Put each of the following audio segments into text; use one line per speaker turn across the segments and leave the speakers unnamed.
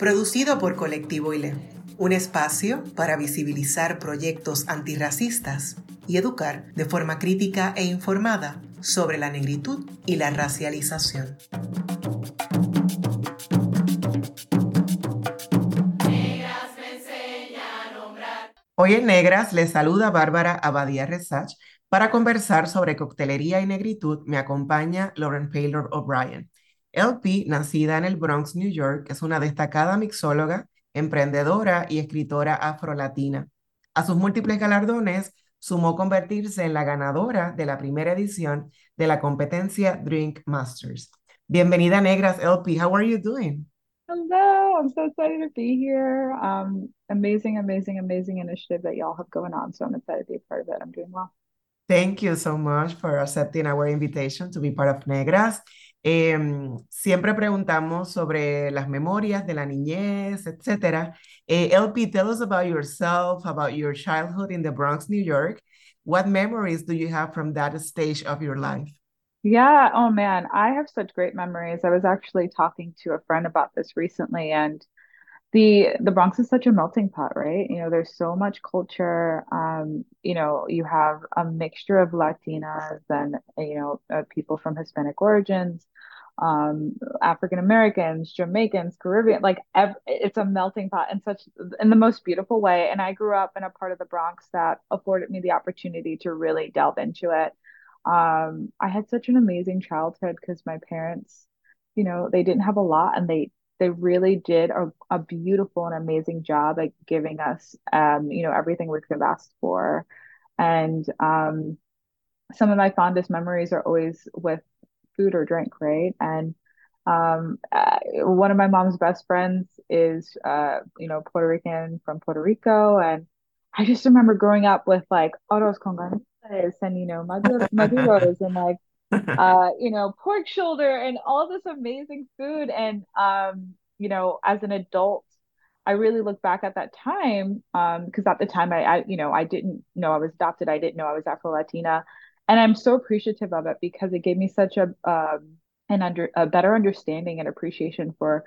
producido por Colectivo ILE, un espacio para visibilizar proyectos antirracistas y educar de forma crítica e informada sobre la negritud y la racialización. Hoy en Negras les saluda Bárbara Abadía Resach para conversar sobre coctelería y negritud me acompaña Lauren Taylor O'Brien. LP, nacida en el Bronx, New York, es una destacada mixóloga, emprendedora y escritora afrolatina. A sus múltiples galardones sumó convertirse en la ganadora de la primera edición de la competencia Drink Masters. Bienvenida, Negras LP. How are you doing?
Hello, I'm so excited to be here. Um, amazing, amazing, amazing initiative that y'all have going on. So I'm excited to be a part of it. I'm doing well.
Thank you so much for accepting our invitation to be part of Negras. Eh, siempre preguntamos sobre las memorias de la niñez, etc. Eh, LP, tell us about yourself, about your childhood in the Bronx, New York. What memories do you have from that stage of your life?
Yeah, oh man, I have such great memories. I was actually talking to a friend about this recently, and the the Bronx is such a melting pot, right? You know, there's so much culture. Um, you know, you have a mixture of Latinas and you know uh, people from Hispanic origins, um, African Americans, Jamaicans, Caribbean. Like ev- it's a melting pot in such in the most beautiful way. And I grew up in a part of the Bronx that afforded me the opportunity to really delve into it. Um, I had such an amazing childhood because my parents, you know, they didn't have a lot and they they really did a, a beautiful and amazing job at giving us um, you know everything we could have asked for. And um, some of my fondest memories are always with food or drink right? And um, uh, one of my mom's best friends is uh, you know puerto rican from puerto rico. And i just remember growing up with like arroz con ganitas and you know maduros and like uh, you know, pork shoulder and all this amazing food. And um, you know, as an adult, I really look back at that time um, because at the time I, I, you know, I didn't know I was adopted. I didn't know I was Afro Latina, and I'm so appreciative of it because it gave me such a um, an under a better understanding and appreciation for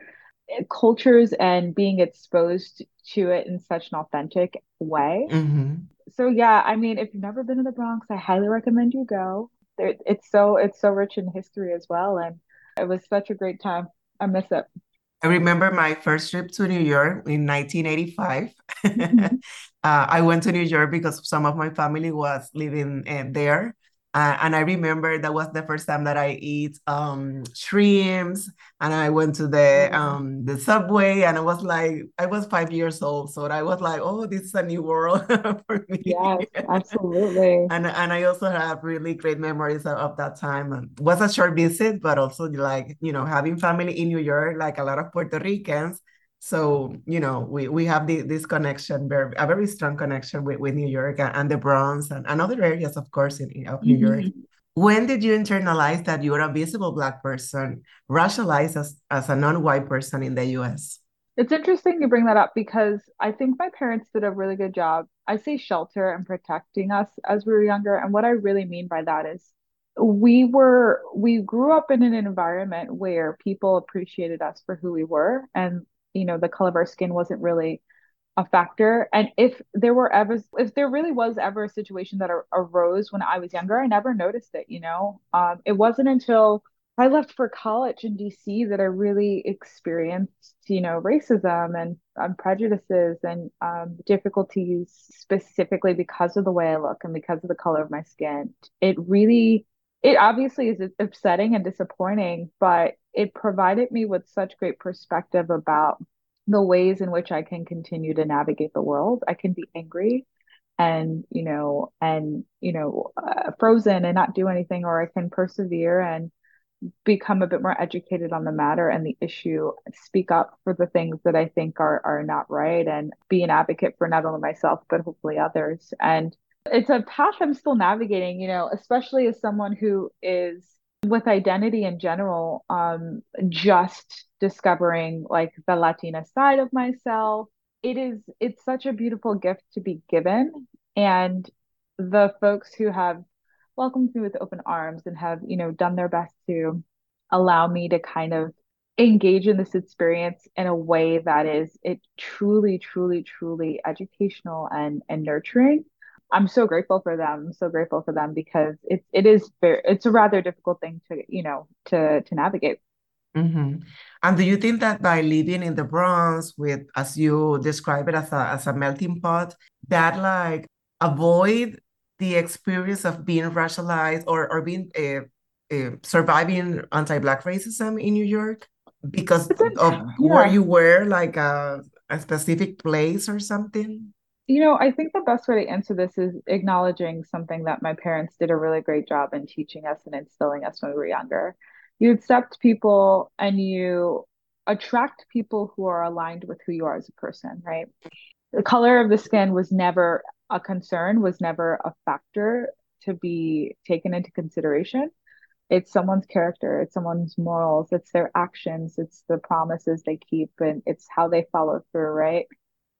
eh, cultures and being exposed to it in such an authentic way.
Mm-hmm.
So yeah, I mean, if you've never been to the Bronx, I highly recommend you go there, it's so it's so rich in history as well, and it was such a great time. I miss it.
I remember my first trip to New York in 1985. uh, I went to New York because some of my family was living uh, there. Uh, and I remember that was the first time that I eat um, shrimps, and I went to the mm-hmm. um, the subway, and I was like, I was five years old, so I was like, oh, this is a new world for me.
Yes, absolutely.
and and I also have really great memories of, of that time. And it was a short visit, but also like you know having family in New York, like a lot of Puerto Ricans so you know we we have the, this connection very a very strong connection with, with new york and, and the bronx and, and other areas of course in, in of new mm-hmm. york when did you internalize that you're a visible black person racialized as, as a non-white person in the us
it's interesting you bring that up because i think my parents did a really good job. I say shelter and protecting us as we were younger and what i really mean by that is we were we grew up in an environment where people appreciated us for who we were and you know the color of our skin wasn't really a factor. And if there were ever if there really was ever a situation that ar- arose when i was younger i never noticed it you know? Um, it wasn't until i left for college in dc that i really experienced you know racism and um, prejudices and um, difficulties specifically because of the way i look and because of the color of my skin. It really it obviously is upsetting and disappointing, but it provided me with such great perspective about the ways in which I can continue to navigate the world. I can be angry and, you know, and, you know, uh, frozen and not do anything, or I can persevere and, become a bit more educated on the matter and the issue, speak up for the things that I think are are not right and be an advocate for not only myself but hopefully others. And it's a path I'm still navigating, you know, especially as someone who is with identity in general, um, just discovering like the Latina side of myself. It is it's such a beautiful gift to be given. And the folks who have welcomed me with open arms and have, you know, done their best to allow me to kind of engage in this experience in a way that is it truly, truly, truly educational and and nurturing. I'm so grateful for them. I'm so grateful for them because it's it is very it's a rather difficult thing to you know to to navigate.
Mm-hmm. And do you think that by living in the Bronx with, as you describe it, as a as a melting pot, that like avoid the experience of being racialized or or being uh, uh, surviving anti-black racism in New York because of yeah. where you were, like a, a specific place or something?
You know, I think the best way to answer this is acknowledging something that my parents did a really great job in teaching us and instilling us when we were younger. You accept people and you attract people who are aligned with who you are as a person, right? The color of the skin was never a concern, was never a factor to be taken into consideration. It's someone's character, it's someone's morals, it's their actions, it's the promises they keep, and it's how they follow through, right?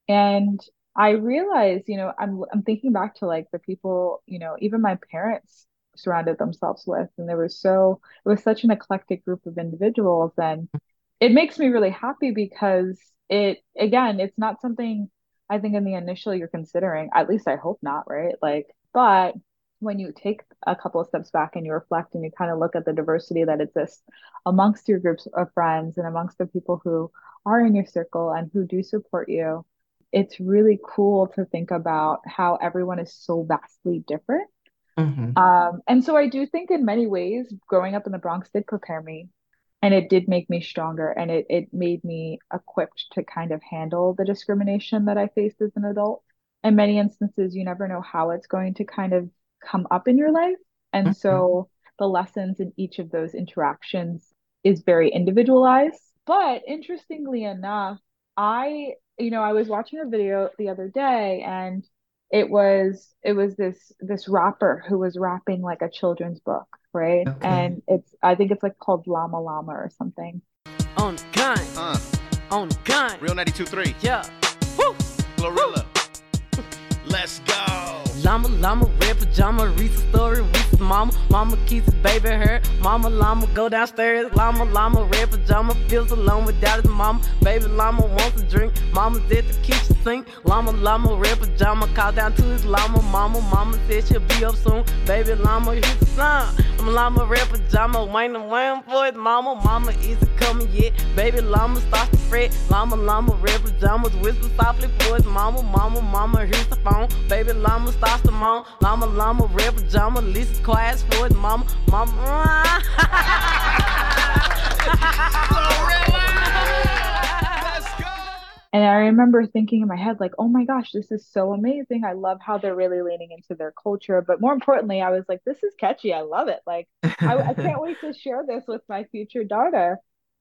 And I realized, you know, I'm I'm thinking back to like the people, you know, even my parents surrounded themselves with, and there was so it was such an eclectic group of individuals, and it makes me really happy because it again, it's not something I think in the initial you're considering. At least I hope not, right? Like, but when you take a couple of steps back and you reflect and you kind of look at the diversity that exists amongst your groups of friends and amongst the people who are in your circle and who do support you it's really cool to think about how everyone is so vastly different. Mm-hmm. Um, and so I do think in many ways, growing up in the Bronx did prepare me and it did make me stronger and it, it made me equipped to kind of handle the discrimination that I faced as an adult. In many instances, you never know how it's going to kind of come up in your life. And mm-hmm. so the lessons in each of those interactions is very individualized. But interestingly enough, I you know, I was watching a video the other day and it was it was this this rapper who was rapping like a children's book, right? Okay. And it's I think it's like called Llama Llama or something. On gun. Uh, on gun. Real 92.3. Yeah. Woo. Glorilla. Let's go. Llama Llama, red pajama, Reese's story, Reese's mama. Mama keeps his baby hurt. Mama Llama go downstairs. Llama Llama, red pajama, feels alone without his mama. Baby Llama wants a drink. Mama's at the kitchen sink. Llama Llama, red pajama, call down to his llama. Mama, mama said she'll be up soon. Baby Llama, here's the sign. I'm Llama, red pajama, waiting, waiting for his mama. Mama isn't coming yet. Baby Llama starts to fret. Llama Llama, red pajamas, whisper softly for his mama. Mama, mama, here's the phone. Baby Llama starts testosterone. Llama, llama, red pajama, Lisa's for his mama. Mama. And I remember thinking in my head, like, oh my gosh, this is so amazing. I love how they're really leaning into their culture. But more importantly, I was like, this is catchy. I love it. Like, I, I can't wait to share this with my future daughter.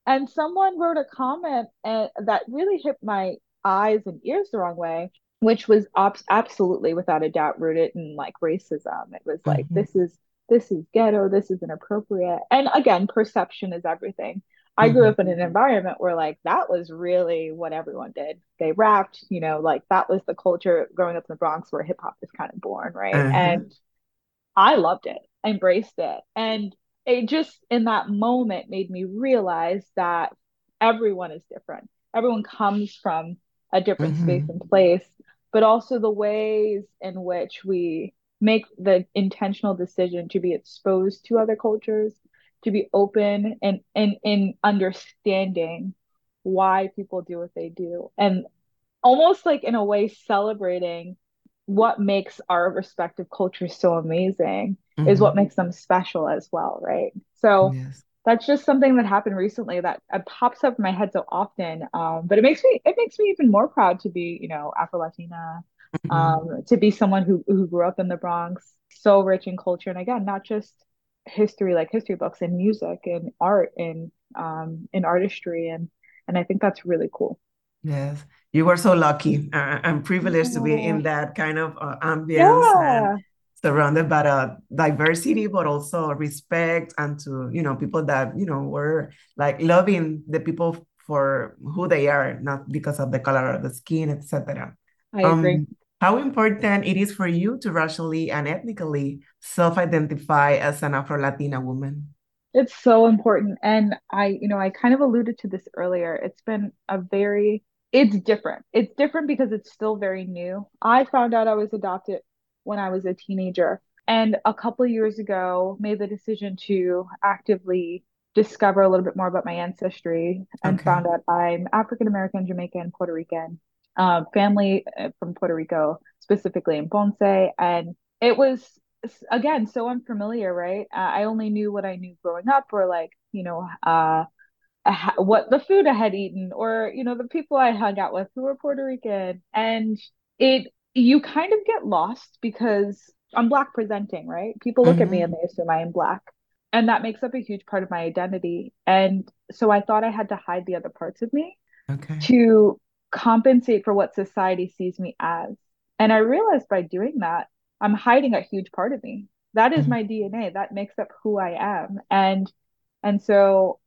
And someone wrote a comment and, uh, that really hit my eyes and ears the wrong way which was op- absolutely without a doubt rooted in like racism. It was like mm-hmm. this is this is ghetto, this is inappropriate. And again, perception is everything. I grew mm-hmm. up in an environment where like that was really what everyone did. They rapped, you know, like that was the culture growing up in the Bronx where hip hop is kind of born, right? Uh-huh. And I loved it, embraced it. And it just in that moment made me realize that everyone is different. Everyone comes from a different mm-hmm. space and place but also the ways in which we make the intentional decision to be exposed to other cultures, to be open and and in understanding why people do what they do, and almost like in a way celebrating what makes our respective cultures so amazing mm-hmm. is what makes them special as well, right? So yes that's just something that happened recently that uh, pops up in my head so often. Um, but it makes me it makes me even more proud to be, you know, Afro Latina, mm-hmm. um, to be someone who who grew up in the Bronx, so rich in culture, and again, not just history like history books and music and art and um and artistry and and I think that's really cool.
Yes, you were so lucky. Uh, I'm privileged to be in that kind of uh, ambience
Yeah.
and surrounded by a diversity, but also respect and to, you know, people that, you know, were like loving the people for who they are, not because of the color of the skin, etc.
I agree.
Um, how important it is for you to racially and ethnically self-identify as an Afro-Latina woman?
It's so important. And I, you know, I kind of alluded to this earlier. It's been a very, it's different. It's different because it's still very new. I found out I was adopted when I was a teenager. And a couple of years ago, made the decision to actively discover a little bit more about my ancestry and
Okay.
found out I'm African American, Jamaican, Puerto Rican, um, family uh, from Puerto Rico, specifically in Ponce. And it was, again, so unfamiliar, right? Uh, I only knew what I knew growing up, or like, you know, uh, what the food I had eaten, or, you know, the people I hung out with who were Puerto Rican. And it, you kind of get lost because I'm black presenting, right? People look at me and
Mm-hmm.
they assume I am black. And that makes up a huge part of my identity. And so I thought I had to hide the other parts of me
Okay.
to compensate for what society sees me as. And I realized by doing that, I'm hiding a huge part of me. That is
Mm-hmm.
my DNA. That makes up who I am. And and so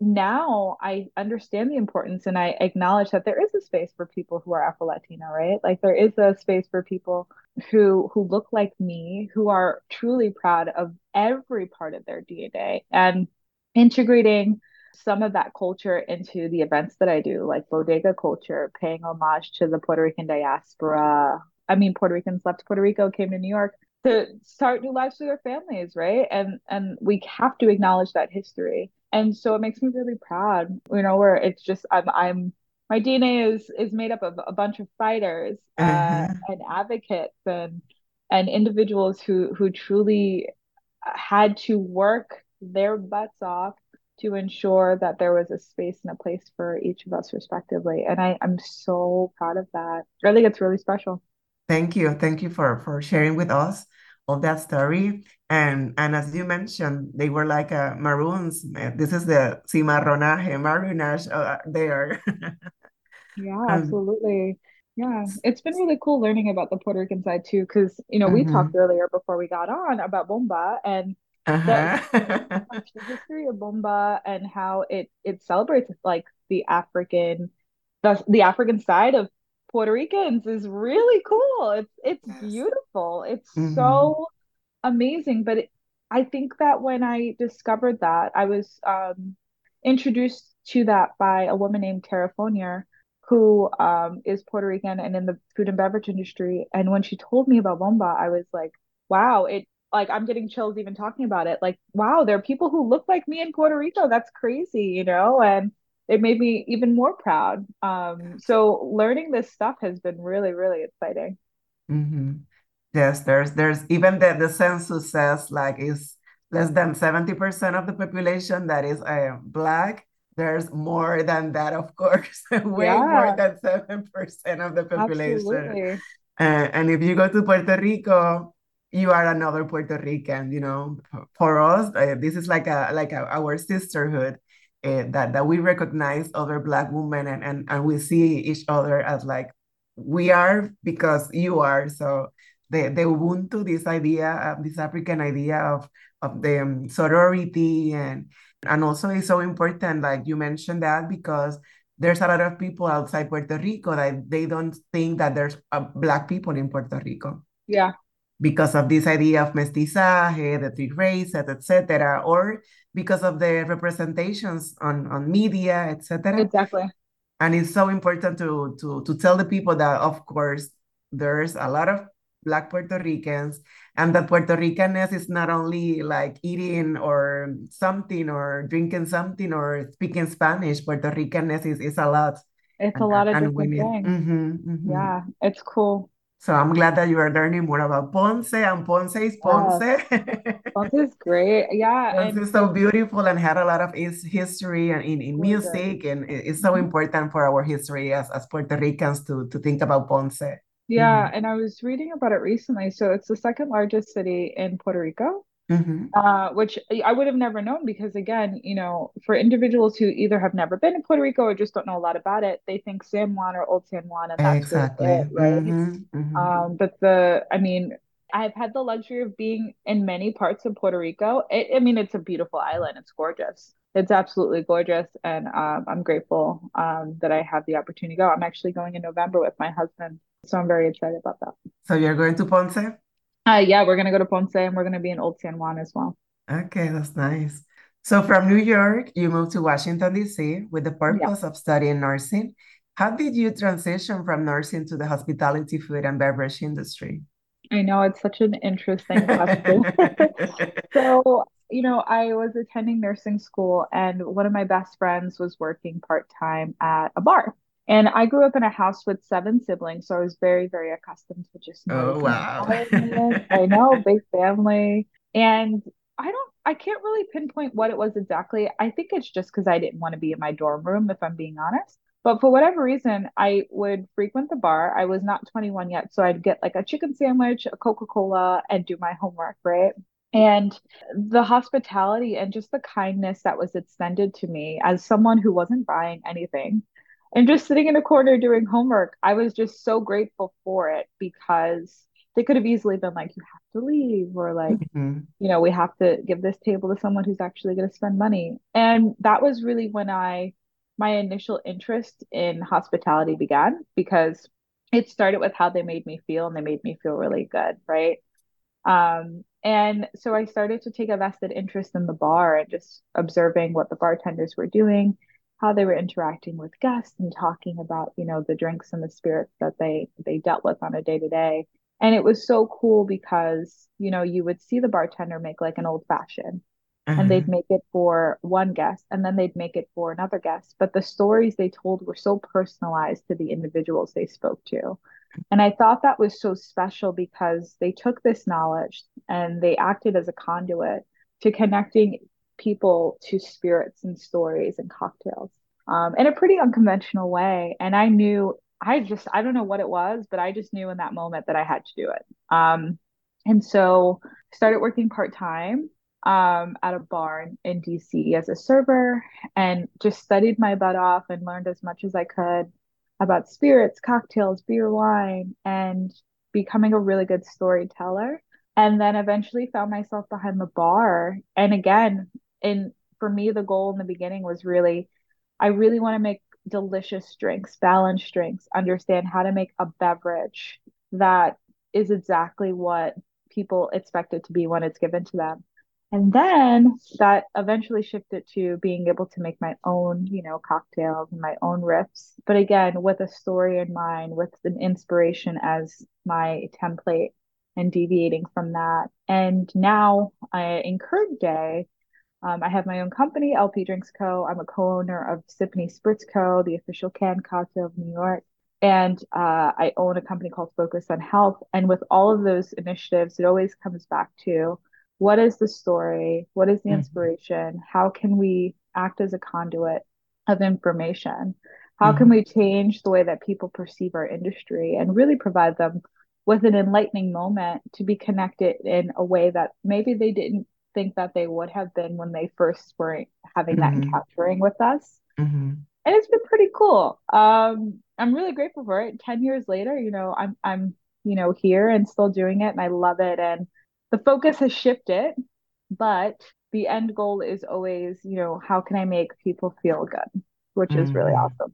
now I understand the importance and I acknowledge that there is a space for people who are Afro Latino, right? Like there is a space for people who who look like me, who are truly proud of every part of their DNA and integrating some of that culture into the events that I do, like bodega culture, paying homage to the Puerto Rican diaspora. I mean, Puerto Ricans left Puerto Rico, came to New York to start new lives for their families, right? And and we have to acknowledge that history. And so it makes me really proud, you know, where it's just I'm I'm my DNA is is made up of a bunch of fighters uh,
Uh-huh.
and advocates and and individuals who who truly had to work their butts off to ensure that there was a space and a place for each of us respectively. And I, I'm so proud of that. I think it's really special.
Thank you. Thank you for for sharing with us all that story. And and as you mentioned, they were like uh, maroons. This is the cimarronaje, maroonage uh, there.
Yeah,
Um,
absolutely. Yeah, it's been really cool learning about the Puerto Rican side too, because you know we talked
mhm.
earlier before we got on about bomba and the
Uh-huh.
the history of bomba and how it it celebrates like the African the the African side of Puerto Ricans is really cool. It's it's
Yes.
beautiful. It's
hmm
so amazing. But it, I think that when I discovered that, I was um, introduced to that by a woman named Tara Fonier, who um, is Puerto Rican and in the food and beverage industry. And when she told me about bomba, I was like, wow, it like I'm getting chills even talking about it. Like, wow, there are people who look like me in Puerto Rico. That's crazy, you know? And it made me even more proud. Um, so learning this stuff has been really, really exciting.
hmm Yes, there's there's even the, the census says like it's less than 70% of the population that is uh, black. There's more than that, of course, way more than 7% of the population.
absolutely.
Uh, and if you go to Puerto Rico, you are another Puerto Rican, you know. For for us, uh, this is like a like a, our sisterhood uh, that that we recognize other Black women and, and and we see each other as like we are because you are. So the the Ubuntu, this idea, uh, this African idea of of the um, sorority and and also it's so important, like you mentioned that because there's a lot of people outside Puerto Rico that they don't think that there's uh, black people in Puerto Rico
Yeah,
because of this idea of mestizaje, the three races, etc., or because of the representations on, on media, etc.
exactly.
And it's so important to, to, to tell the people that, of course, there's a lot of Black Puerto Ricans, and that Puerto Ricanness is not only like eating or something or drinking something or speaking Spanish. Puerto Ricanness is, is a lot,
It's a
and, and,
lot of different things.
mhm, mhm.
Yeah, it's cool.
So I'm glad that you are learning more about Ponce, and Ponce is Ponce.
Well, this is great. Yeah,
Ponce is so beautiful and had a lot of its history and in, in music, and it's so
Mhm.
important for our history as, as Puerto Ricans to, to think about Ponce.
Yeah,
Mhm.
and I was reading about it recently. So it's the second largest city in Puerto Rico. Mm-hmm. uh, which I would have never known because, again, you know, for individuals who either have never been to Puerto Rico or just don't know a lot about it, they think San Juan or Old San Juan, and that's exactly. it, right? Mm-hmm. Mm-hmm. Um, but the, I mean, I've had the luxury of being in many parts of Puerto Rico. It, I mean, it's a beautiful island. It's gorgeous. It's absolutely gorgeous, and um, I'm grateful um, that I have the opportunity to go. I'm actually going in November with my husband, so I'm very excited about that.
So you're going to Ponce?
Uh, yeah, we're gonna go to Ponce, and we're gonna be in Old San Juan as well.
Okay, that's nice. So from New York, you moved to Washington D.C. with the purpose yeah. of studying nursing. How did you transition from nursing to the hospitality, food, and beverage industry?
I know it's such an interesting question. so, you know, I was attending nursing school, and one of my best friends was working part time at a bar. And I grew up in a house with seven siblings, so I was very, very accustomed to just.
Oh wow!
I know, big family, and I don't, I can't really pinpoint what it was exactly. I think it's just because I didn't want to be in my dorm room, if I'm being honest. But for whatever reason, I would frequent the bar. I was not 21 yet. So I'd get like a chicken sandwich, a Coca Cola, and do my homework, right? And the hospitality and just the kindness that was extended to me as someone who wasn't buying anything and just sitting in a corner doing homework, I was just so grateful for it because they could have easily been like, you have to leave, or like, mm-hmm. you know, we have to give this table to someone who's actually going to spend money. And that was really when I my initial interest in hospitality began because it started with how they made me feel and they made me feel really good, right? Um, and so I started to take a vested interest in the bar and just observing what the bartenders were doing, how they were interacting with guests and talking about, you know, the drinks and the spirits that they they dealt with on a day to day. And it was so cool because, you know, you would see the bartender make like an old fashioned mm-hmm. and they'd mm-hmm. make it for one guest and then they'd make it for another guest. But the stories they told were so personalized to the individuals they spoke to. And I thought that was so special because they took this knowledge and they acted as a conduit to connecting people to spirits and stories and cocktails um, in a pretty unconventional way. And I knew, I just, I don't know what it was, but I just knew in that moment that I had to do it. Um, and so started working part time um, at a bar in, in DC as a server and just studied my butt off and learned as much as I could about spirits, cocktails, beer, wine, and becoming a really good storyteller. And then eventually found myself behind the bar. And again, in for me, the goal in the beginning was really, I really want to make delicious drinks, balanced drinks, understand how to make a beverage that is exactly what people expect it to be when it's given to them. And then that eventually shifted to being able to make my own, you know, cocktails and my own riffs. But again, with a story in mind, with an inspiration as my template and deviating from that. And now I, in current day, um, I have my own company, LP Drinks Co. I'm a co-owner of Sippany Spritz Co., the official canned cocktail of New York. And uh, I own a company called Focus on Health. And with all of those initiatives, it always comes back to what is the story? What is the mm-hmm. inspiration? How can we act as a conduit of information? How mm-hmm. can we change the way that people perceive our industry and really provide them with an enlightening moment to be connected in a way that maybe they didn't think that they would have been when they first were having mm-hmm. that encountering with us. Mm-hmm. And it's been pretty cool. Um, I'm really grateful for it. Ten years later, you know, I'm I'm you know here and still doing it, and I love it. And the focus has shifted, but the end goal is always, you know, how can I make people feel good, which mm-hmm. is really mm-hmm. awesome.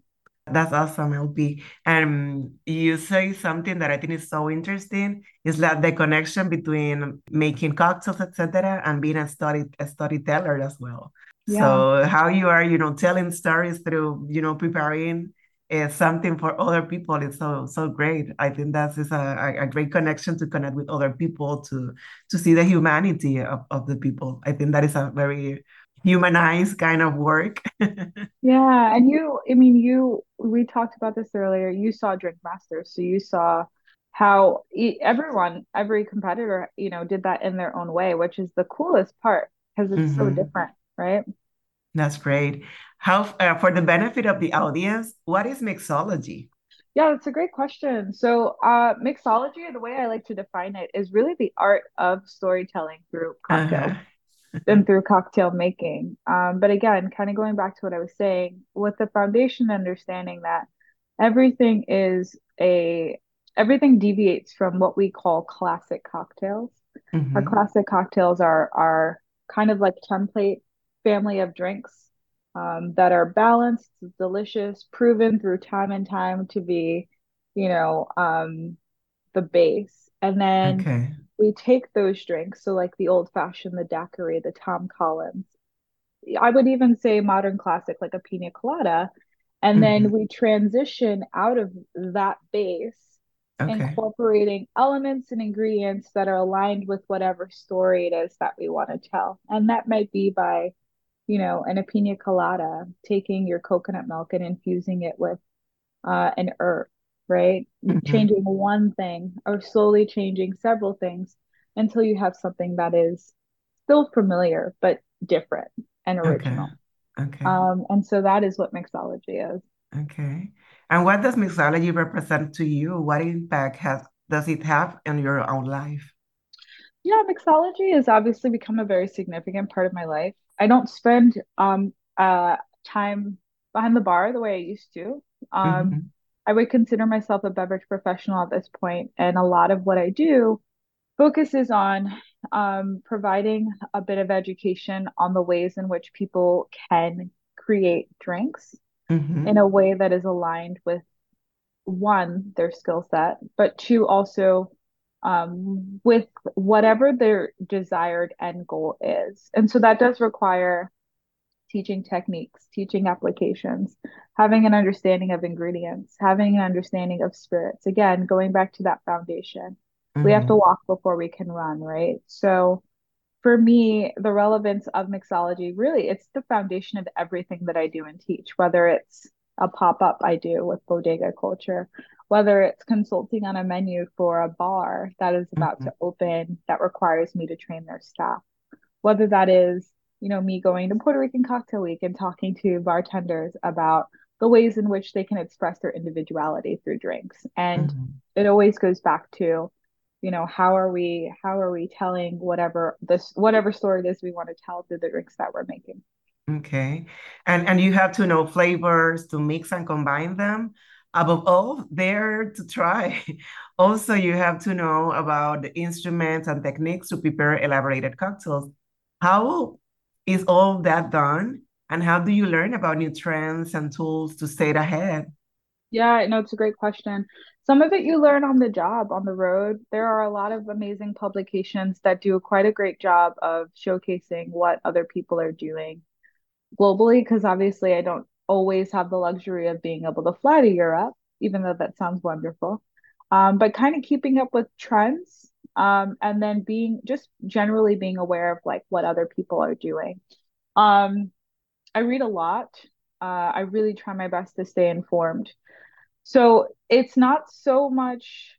That's awesome, LP. And you say something that I think is so interesting is that the connection between making cocktails, etc., and being a story a storyteller as well. Yeah. So how you are, you know, telling stories through, you know, preparing is something for other people it's so so great i think that is a, a great connection to connect with other people to to see the humanity of, of the people i think that is a very humanized kind of work
yeah and you i mean you we talked about this earlier you saw drink masters so you saw how everyone every competitor you know did that in their own way which is the coolest part because it's mm-hmm. so different right
that's great how, uh, for the benefit of the audience, what is mixology?
Yeah, that's a great question. So, uh, mixology, the way I like to define it, is really the art of storytelling through
Uh-huh.
And through cocktail making. Um, but again, kind of going back to what I was saying, with the foundation understanding that everything is a everything deviates from what we call classic cocktails. Our
hmm
classic cocktails are are kind of like template family of drinks um, that are balanced, delicious, proven through time and time to be, you know, um, the base. And then
Okay.
we take those drinks, so like the old fashioned, the daiquiri, the Tom Collins. I would even say modern classic, like a pina colada. And then
hmm
we transition out of that base,
Okay.
incorporating elements and ingredients that are aligned with whatever story it is that we want to tell. And that might be by, you know, in a pina colada, taking your coconut milk and infusing it with uh, an herb, right?
hmm
Changing one thing or slowly changing several things until you have something that is still familiar but different and original.
Okay.
Um, and so that is what mixology is.
Okay. And what does mixology represent to you? What impact has does it have in your own life?
Yeah, mixology has obviously become a very significant part of my life. I don't spend um uh time behind the bar the way I used to. Um,
hmm
I would consider myself a beverage professional at this point, and a lot of what I do focuses on um, providing a bit of education on the ways in which people can create drinks in
hmm
a way that is aligned with one, their skill set, but two, also um, with whatever their desired end goal is. And so that does require teaching techniques, teaching applications, having an understanding of ingredients, having an understanding of spirits. Again, going back to that foundation, we have to
hmm
walk before we can run, right? So for me, the relevance of mixology really it's the foundation of everything that I do and teach, whether it's a pop-up I do with Bodega Culture, whether it's consulting on a menu for a bar that is about
hmm
to open that requires me to train their staff whether that is, you know, me going to Puerto Rican Cocktail Week and talking to bartenders about the ways in which they can express their individuality through drinks. And
hmm
it always goes back to, you know, how are we how are we telling whatever this whatever story it is we want to tell through the drinks that we're making.
Okay. And and you have to know flavors to mix and combine them. Above all, there to try. Also, you have to know about the instruments and techniques to prepare elaborated cocktails. How is all that done? And how do you learn about new trends and tools to stay ahead?
Yeah, no, it's a great question. Some of it you learn on the job, on the road. There are a lot of amazing publications that do quite a great job of showcasing what other people are doing globally because obviously I don't always have the luxury of being able to fly to Europe, even though that sounds wonderful. Um, but kind of keeping up with trends, um, and then being just generally being aware of like what other people are doing. Um, I read a lot. Uh, I really try my best to stay informed. So it's not so much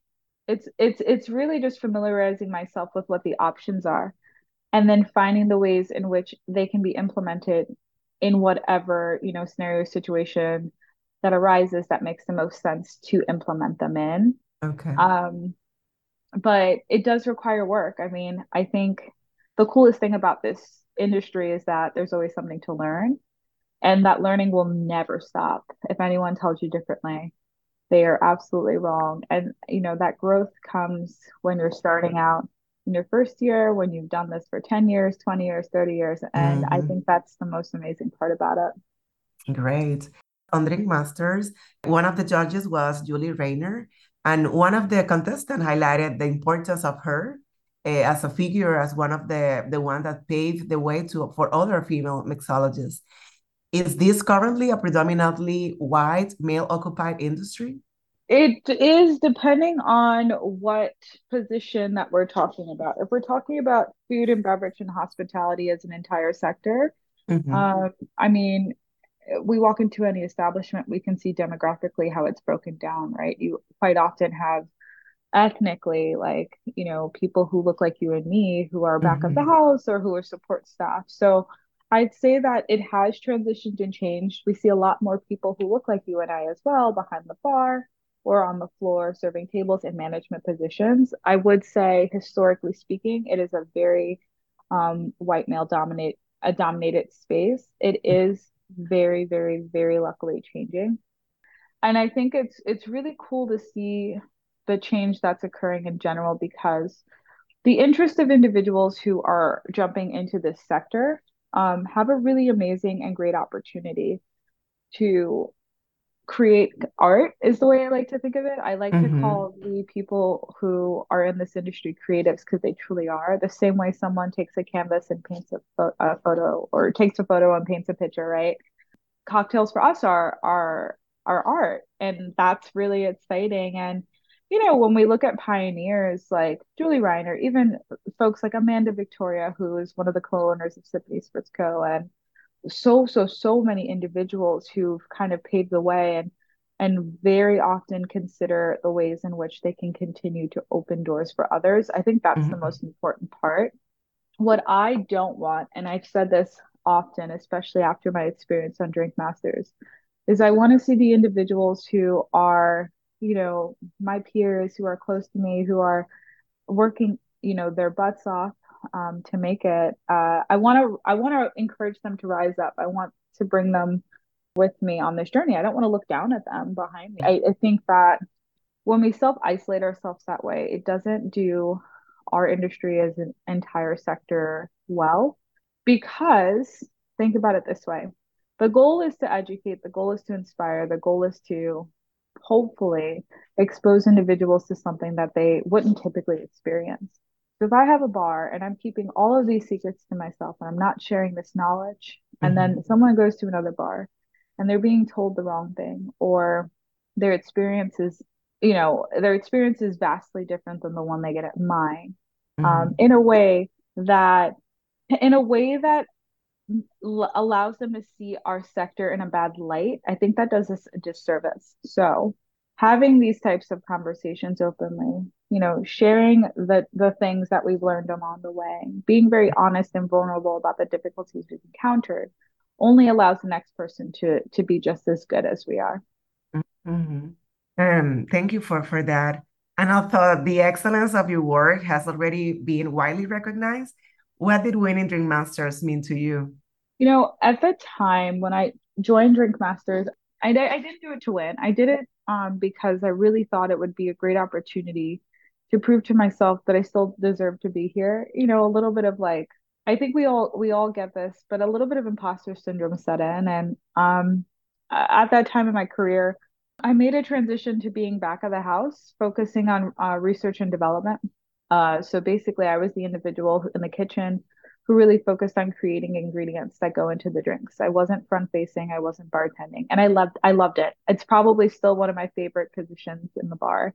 it's it's it's really just familiarizing myself with what the options are and then finding the ways in which they can be implemented in whatever, you know, scenario situation that arises that makes the most sense to implement them in.
Okay.
Um, but it does require work. I mean, I think the coolest thing about this industry is that there's always something to learn, and that learning will never stop. If anyone tells you differently, they are absolutely wrong. And, you know, that growth comes when you're starting out in your first year, when you've done this for 10 years, 20 years, 30 years. And I
hmm
think that's the most amazing part about it.
Great. On Drink Masters, one of the judges was Julie Reiner, and one of the contestants highlighted the importance of her uh, as a figure, as one of the the one that paved the way to for other female mixologists. Is this currently a predominantly white male-occupied industry?
It is depending on what position that we're talking about. If we're talking about food and beverage and hospitality as an entire sector,
hmm
um, I mean, we walk into any establishment, we can see demographically how it's broken down, right? You quite often have ethnically, like, you know, people who look like you and me who are back of the
hmm
house or who are support staff. So I'd say that it has transitioned and changed. We see a lot more people who look like you and I as well behind the bar. or on the floor serving tables in management positions. I would say, historically speaking, it is a very um, white male dominate a dominated space. It is very, very, very luckily changing. And I think it's it's really cool to see the change that's occurring in general because the interest of individuals who are jumping into this sector um, have a really amazing and great opportunity to create art is the way I like to think of it. I like mm-hmm. to call the people who are in this industry creatives because they truly are. The same way someone takes a canvas and paints a, fo- a, photo or takes a photo and paints a picture, right? Cocktails for us are are are art, and that's really exciting. And you know, when we look at pioneers like Julie Reiner, even folks like Amanda Victoria, who is one of the co-owners of Sippity Spritz Co. and so so so many individuals who've kind of paved the way and and very often consider the ways in which they can continue to open doors for others. I think that's mm-hmm. the most important part. What I don't want, and I've said this often, especially after my experience on Drink Masters, is I want to see the individuals who are, you know, my peers who are close to me, who are working, you know, their butts off um, to make it. Uh, I want to I want to encourage them to rise up. I want to bring them with me on this journey. I don't want to look down at them behind me. I, I think that when we self isolate ourselves that way, it doesn't do our industry as an entire sector well. Because think about it this way the goal is to educate, the goal is to inspire, the goal is to hopefully expose individuals to something that they wouldn't typically experience. So if I have a bar and I'm keeping all of these secrets to myself and I'm not sharing this knowledge, mm-hmm. and then someone goes to another bar and they're being told the wrong thing or their experience is, you know, their experience is vastly different than the one they get at mine, mm-hmm. um, in a way that, in a way that l- allows them to see our sector in a bad light, I think that does us a disservice. So having these types of conversations openly you know sharing the the things that we've learned along the way. Being very honest and vulnerable about the difficulties we've encountered only allows the next person to to be just as good as we are.
Mm-hmm. um thank you for for that. And although the excellence of your work has already been widely recognized. What did winning drink masters mean to you?
You know at the time when i joined drink masters I, I didn't do it to win. I did it um, because i really thought it would be a great opportunity to prove to myself that I still deserve to be here. You know, a little bit of like I think we all we all get this, but a little bit of imposter syndrome set in and um at that time in my career, I made a transition to being back of the house, focusing on uh, research and development. Uh, so basically, I was the individual in the kitchen who really focused on creating ingredients that go into the drinks. I wasn't front facing, I wasn't bartending, and I loved I loved it. It's probably still one of my favorite positions in the bar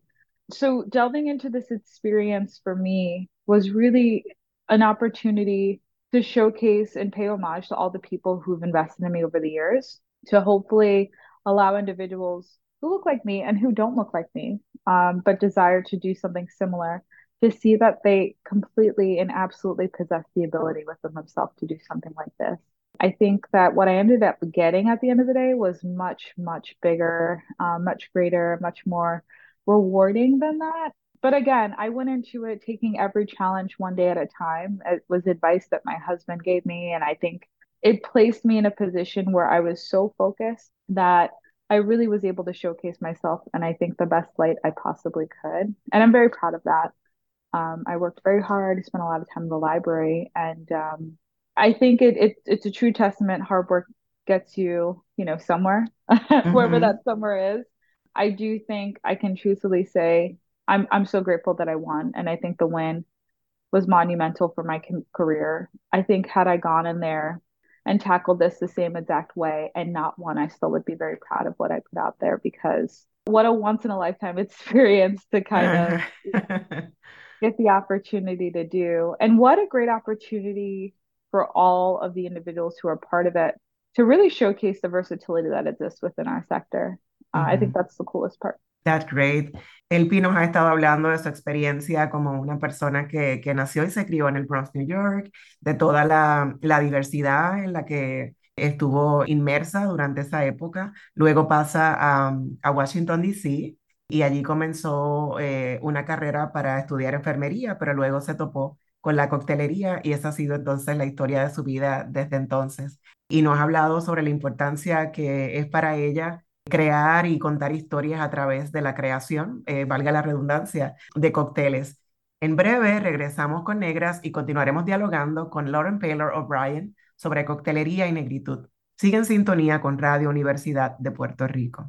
so delving into this experience for me was really an opportunity to showcase and pay homage to all the people who've invested in me over the years to hopefully allow individuals who look like me and who don't look like me um, but desire to do something similar to see that they completely and absolutely possess the ability within themselves to do something like this. I think that what I ended up getting at the end of the day was much, much bigger, um, much greater, much more rewarding than that. But again, I went into it taking every challenge one day at a time. It was advice that my husband gave me. And I think it placed me in a position where I was so focused that I really was able to showcase myself and I think the best light I possibly could. And I'm very proud of that. Um, I worked very hard, spent a lot of time in the library, and um, I think it, it it's a true testament. Hard work gets you, you know, somewhere, mm-hmm. wherever that somewhere is. I do think I can truthfully say I'm I'm so grateful that I won, and I think the win was monumental for my career. I think had I gone in there and tackled this the same exact way and not won, I still would be very proud of what I put out there because what a once in a lifetime experience to kind of get the opportunity to do, and what a great opportunity for all of the individuals who are part of it to really showcase the versatility that exists within our sector. Uh, I think that's the coolest part.
That's great. Elpi nos ha estado hablando de su experiencia como una persona que, que nació y se crió en el Bronx, New York, de toda la, la diversidad en la que estuvo inmersa durante esa época. Luego pasa a, a Washington, D.C., y allí comenzó eh, una carrera para estudiar enfermería, pero luego se topó con la coctelería y esa ha sido entonces la historia de su vida desde entonces. Y nos ha hablado sobre la importancia que es para ella crear y contar historias a través de la creación, eh, valga la redundancia, de cócteles. En breve regresamos con Negras y continuaremos dialogando con Lauren Taylor O'Brien sobre coctelería y negritud. Sigue en sintonía con Radio Universidad de Puerto Rico.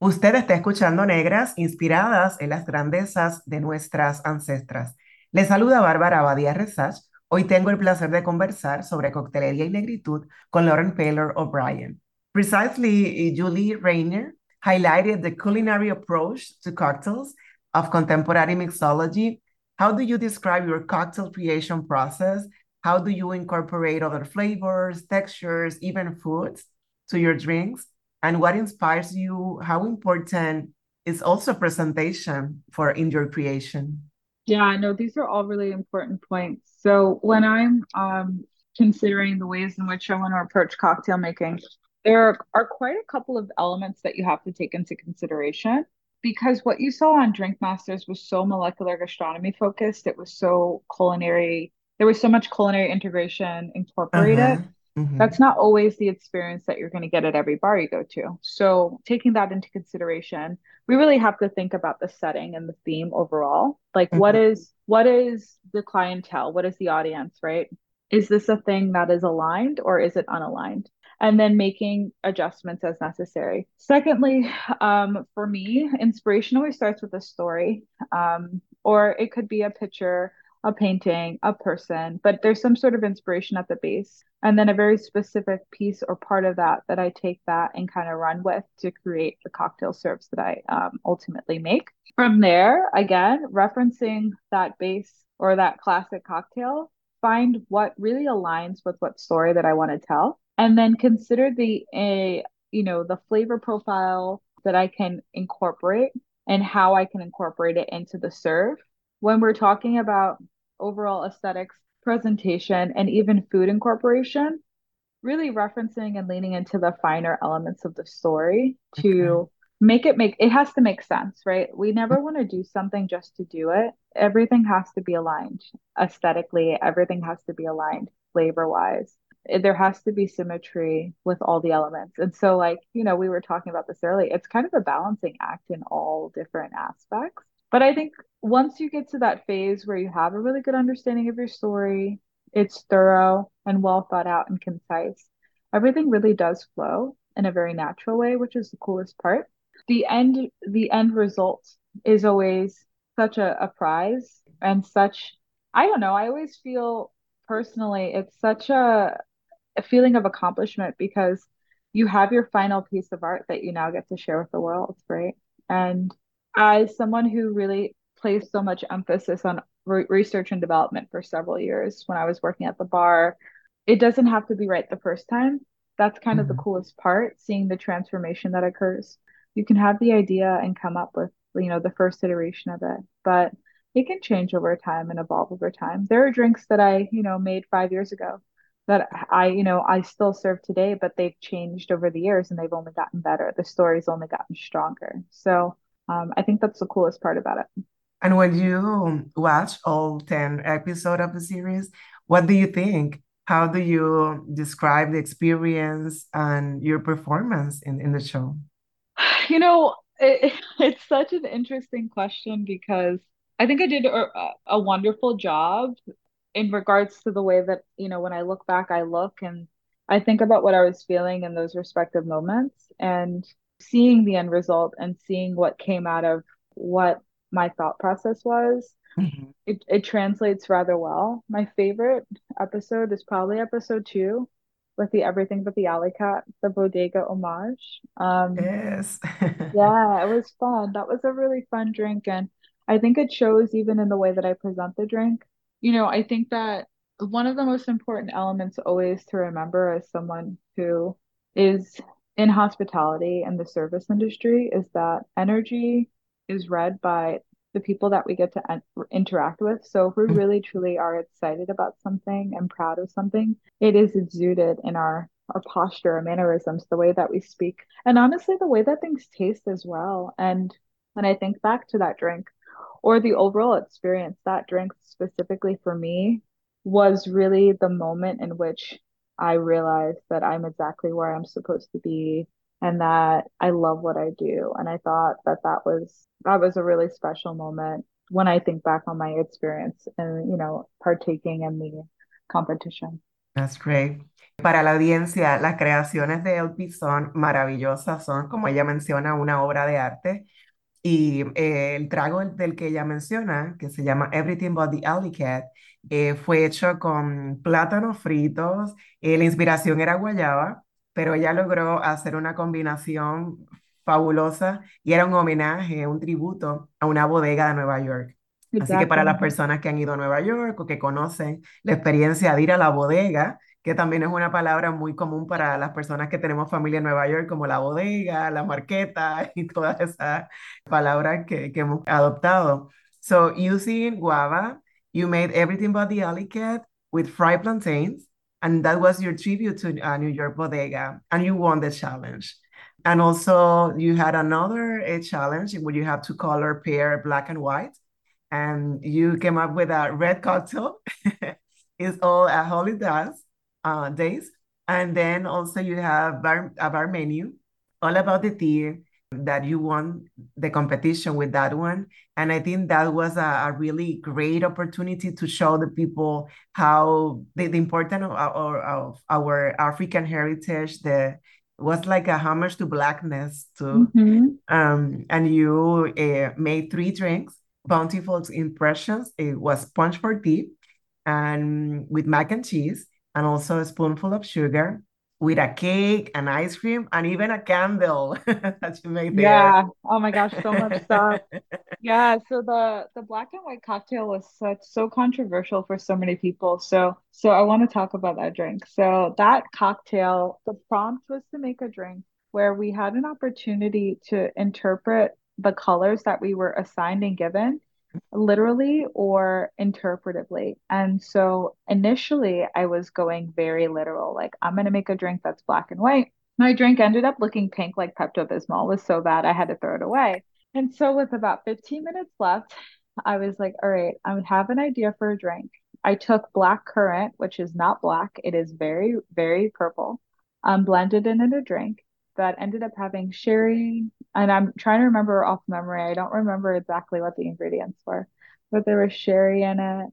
Usted está escuchando Negras inspiradas en las grandezas de nuestras ancestras. Le saluda Bárbara Abadía Resach. Hoy tengo el placer de conversar sobre coctelería y negritud con Lauren Taylor O'Brien. Precisely, Julie Rayner highlighted the culinary approach to cocktails of contemporary mixology. How do you describe your cocktail creation process? How do you incorporate other flavors, textures, even foods to your drinks? And what inspires you how important is also presentation for in your creation?
Yeah no these are all really important points. So when i'm um, considering the ways in which i want to approach cocktail making there are quite a couple of elements that you have to take into consideration because what you saw on drink masters was so molecular gastronomy focused. It was so culinary there was so much culinary integration incorporated uh-huh. Mm-hmm. That's not always the experience that you're going to get at every bar you go to. So, taking that into consideration, we really have to think about the setting and the theme overall. Like mm-hmm. what is what is the clientele? What is the audience, right? Is this a thing that is aligned or is it unaligned? And then making adjustments as necessary. Secondly, um, for me, inspiration always starts with a story, um, or it could be a picture a painting, a person, but there's some sort of inspiration at the base. And then a very specific piece or part of that that I take that and kind of run with to create the cocktail serves that I um, ultimately make. From there, again, referencing that base or that classic cocktail, find what really aligns with what story that I want to tell. And then consider the, a, you know, the flavor profile that I can incorporate and how I can incorporate it into the serve when we're talking about overall aesthetics, presentation, and even food incorporation, really referencing and leaning into the finer elements of the story to okay. make it make it has to make sense, right? We never mm-hmm. want to do something just to do it. Everything has to be aligned aesthetically, everything has to be aligned flavor wise. There has to be symmetry with all the elements. And so, like, you know, we were talking about this earlier, it's kind of a balancing act in all different aspects. But I think once you get to that phase where you have a really good understanding of your story, it's thorough and well thought out and concise, everything really does flow in a very natural way, which is the coolest part. The end the end result is always such a, a prize and such I don't know, I always feel personally it's such a, a feeling of accomplishment because you have your final piece of art that you now get to share with the world, right? And as someone who really placed so much emphasis on re- research and development for several years when I was working at the bar, it doesn't have to be right the first time. That's kind mm-hmm. of the mm-hmm. coolest part, seeing the transformation that occurs. You can have the idea and come up with, you know, the first iteration of it, but it can change over time and evolve over time. There are drinks that I, you know, made five years ago that I, you know, I still serve today, but they've changed over the years and they've only gotten better. The story's only gotten stronger. So um, I think that's the coolest part about it.
And when you watch all 10 episodes of the series, what do you think? How do you describe the experience and your performance in, in the show?
You know, it, it's such an interesting question because I think I did a, a wonderful job in regards to the way that, you know, when I look back, I look and I think about what I was feeling in those respective moments. And seeing the end result and seeing what came out of what my thought process was mm-hmm. it, it translates rather well. My favorite episode is probably episode two with the everything but the alley cat the bodega homage. Um
yes.
yeah it was fun. That was a really fun drink. And i think it shows even in the way that i present the drink. You know, I think that one of the most important elements always to remember as someone who is in hospitality and the service industry is that energy is read by the people that we get to en- interact with. So if we mm-hmm. really truly are excited about something and proud of something, it is exuded in our our posture, our mannerisms, the way that we speak, and honestly, the way that things taste as well. And when I think back to that drink or the overall experience, that drink specifically for me was really the moment in which I realized that I'm exactly where I'm supposed to be and that I love what I do. And I thought that that was that was a really special moment when I think back on my experience and you know partaking in the competition.
That's great. Para la audiencia, las creaciones de LP son maravillosas, son como ella menciona una obra de arte y eh, el trago del que ella menciona, que se llama Everything But the Alley Cat, eh, fue hecho con plátanos fritos, eh, la inspiración era guayaba, pero ella logró hacer una combinación fabulosa y era un homenaje, un tributo a una bodega de Nueva York. Así que para las personas que han ido a Nueva York o que conocen la experiencia de ir a la bodega, que también es una palabra muy común para las personas que tenemos familia en Nueva York, como la bodega, la marqueta y todas esas palabras que, que hemos adoptado. So using guava, you made everything but the alley with fried plantains, and that was your tribute to uh, New York Bodega, and you won the challenge. And also, you had another a challenge where you have to color pair black and white, and you came up with a red cocktail. it's all at Holy Dance uh, days. And then also you have bar, a bar menu, all about the tea that you won the competition with that one. And I think that was a, a really great opportunity to show the people how the, the importance of our, of our African heritage, the was like a homage to blackness too. Mm-hmm. Um, and you uh, made three drinks, bountiful impressions. It was punch for tea and with mac and cheese and also a spoonful of sugar with a cake, an ice cream, and even a candle that you made there.
Yeah. Oh my gosh, so much stuff. yeah. So the the black and white cocktail was such so controversial for so many people. So so I want to talk about that drink. So that cocktail, the prompt was to make a drink where we had an opportunity to interpret the colors that we were assigned and given literally or interpretively. And so initially I was going very literal, like I'm going to make a drink that's black and white. My drink ended up looking pink like Pepto Bismol was so bad I had to throw it away. And so with about 15 minutes left, I was like, all right, I would have an idea for a drink. I took black currant, which is not black, it is very, very purple, um, blended it in a drink that ended up having sherry. And I'm trying to remember off memory. I don't remember exactly what the ingredients were, but there was sherry in it,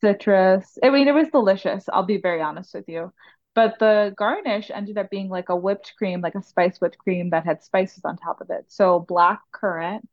citrus. I mean, it was delicious. I'll be very honest with you. But the garnish ended up being like a whipped cream, like a spice whipped cream that had spices on top of it. So black currant,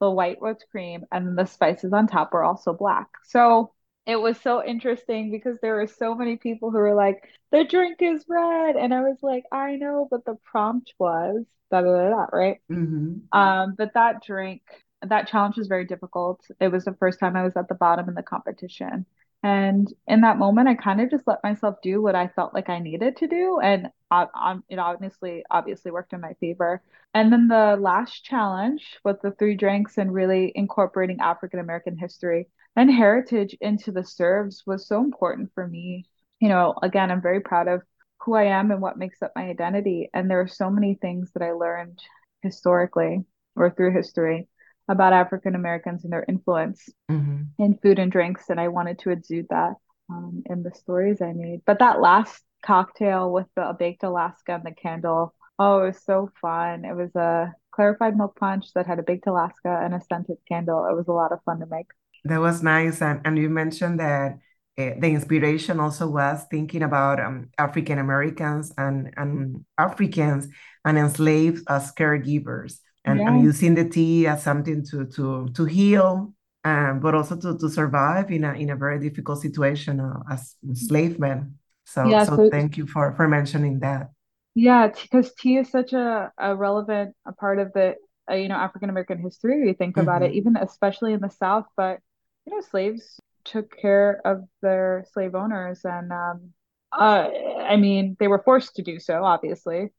the white whipped cream, and the spices on top were also black. So it was so interesting because there were so many people who were like, the drink is red. And I was like, I know, but the prompt was da da da, da right? Mm-hmm. Um, but that drink, that challenge was very difficult. It was the first time I was at the bottom in the competition. And in that moment, I kind of just let myself do what I felt like I needed to do. And it obviously, obviously worked in my favor. And then the last challenge with the three drinks and really incorporating African American history and heritage into the serves was so important for me. You know, again, I'm very proud of who I am and what makes up my identity. And there are so many things that I learned historically or through history about African Americans and their influence mm-hmm. in food and drinks. And I wanted to exude that um, in the stories I made. But that last cocktail with the baked Alaska and the candle, oh, it was so fun. It was a clarified milk punch that had a baked Alaska and a scented candle. It was a lot of fun to make.
That was nice. And, and you mentioned that uh, the inspiration also was thinking about um, African Americans and, and Africans and enslaved as caregivers and, and using the tea as something to, to, to heal, um, but also to, to survive in a, in a very difficult situation uh, as enslavement. So, yeah, so, so thank you for, for mentioning that.
Yeah, because tea is such a, a relevant a part of the uh, you know African American history. You think about mm-hmm. it, even especially in the South, but you know, slaves took care of their slave owners. And um, uh, I mean, they were forced to do so, obviously.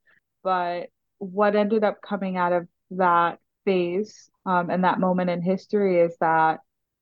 But what ended up coming out of that phase um, and that moment in history is that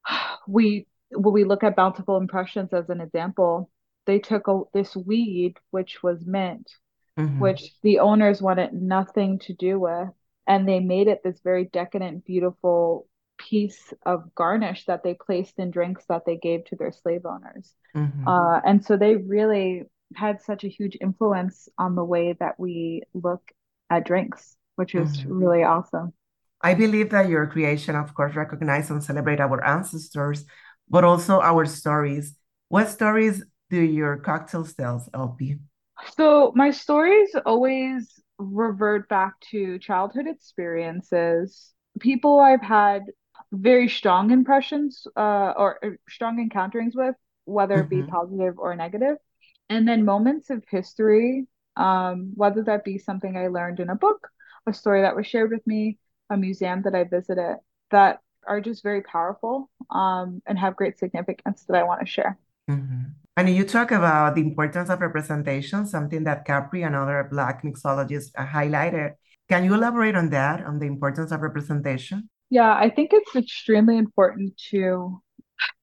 we, when we look at bountiful impressions as an example, they took a, this weed, which was mint, mm-hmm. which the owners wanted nothing to do with. And they made it this very decadent, beautiful piece of garnish that they placed in drinks that they gave to their slave owners. Mm-hmm. Uh, and so they really had such a huge influence on the way that we look at drinks, which is mm-hmm. really awesome.
I believe that your creation, of course, recognize and celebrate our ancestors, but also our stories. What stories do your cocktails tell, LP?
So my stories always revert back to childhood experiences, people I've had very strong impressions uh, or uh, strong encounterings with, whether mm-hmm. it be mm-hmm. positive or negative. And then moments of history, um, whether that be something I learned in a book, a story that was shared with me, a museum that I visited, that are just very powerful um, and have great significance that I want to share.
Mm-hmm. And you talk about the importance of representation, something that Capri and other Black mixologists highlighted. Can you elaborate on that, on the importance of representation?
Yeah, I think it's extremely important to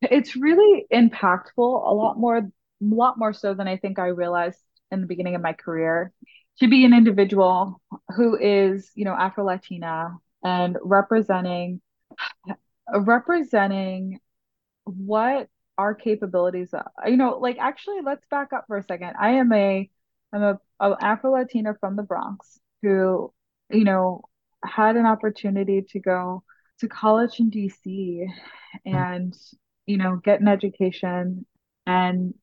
it's really impactful a lot more a lot more so than I think I realized in the beginning of my career to be an individual who is, you know, Afro Latina and representing representing what our capabilities are. You know, like actually let's back up for a second. I am a I'm a, a Afro Latina from the Bronx who, you know, had an opportunity to go to college in DC and, you know, get an education and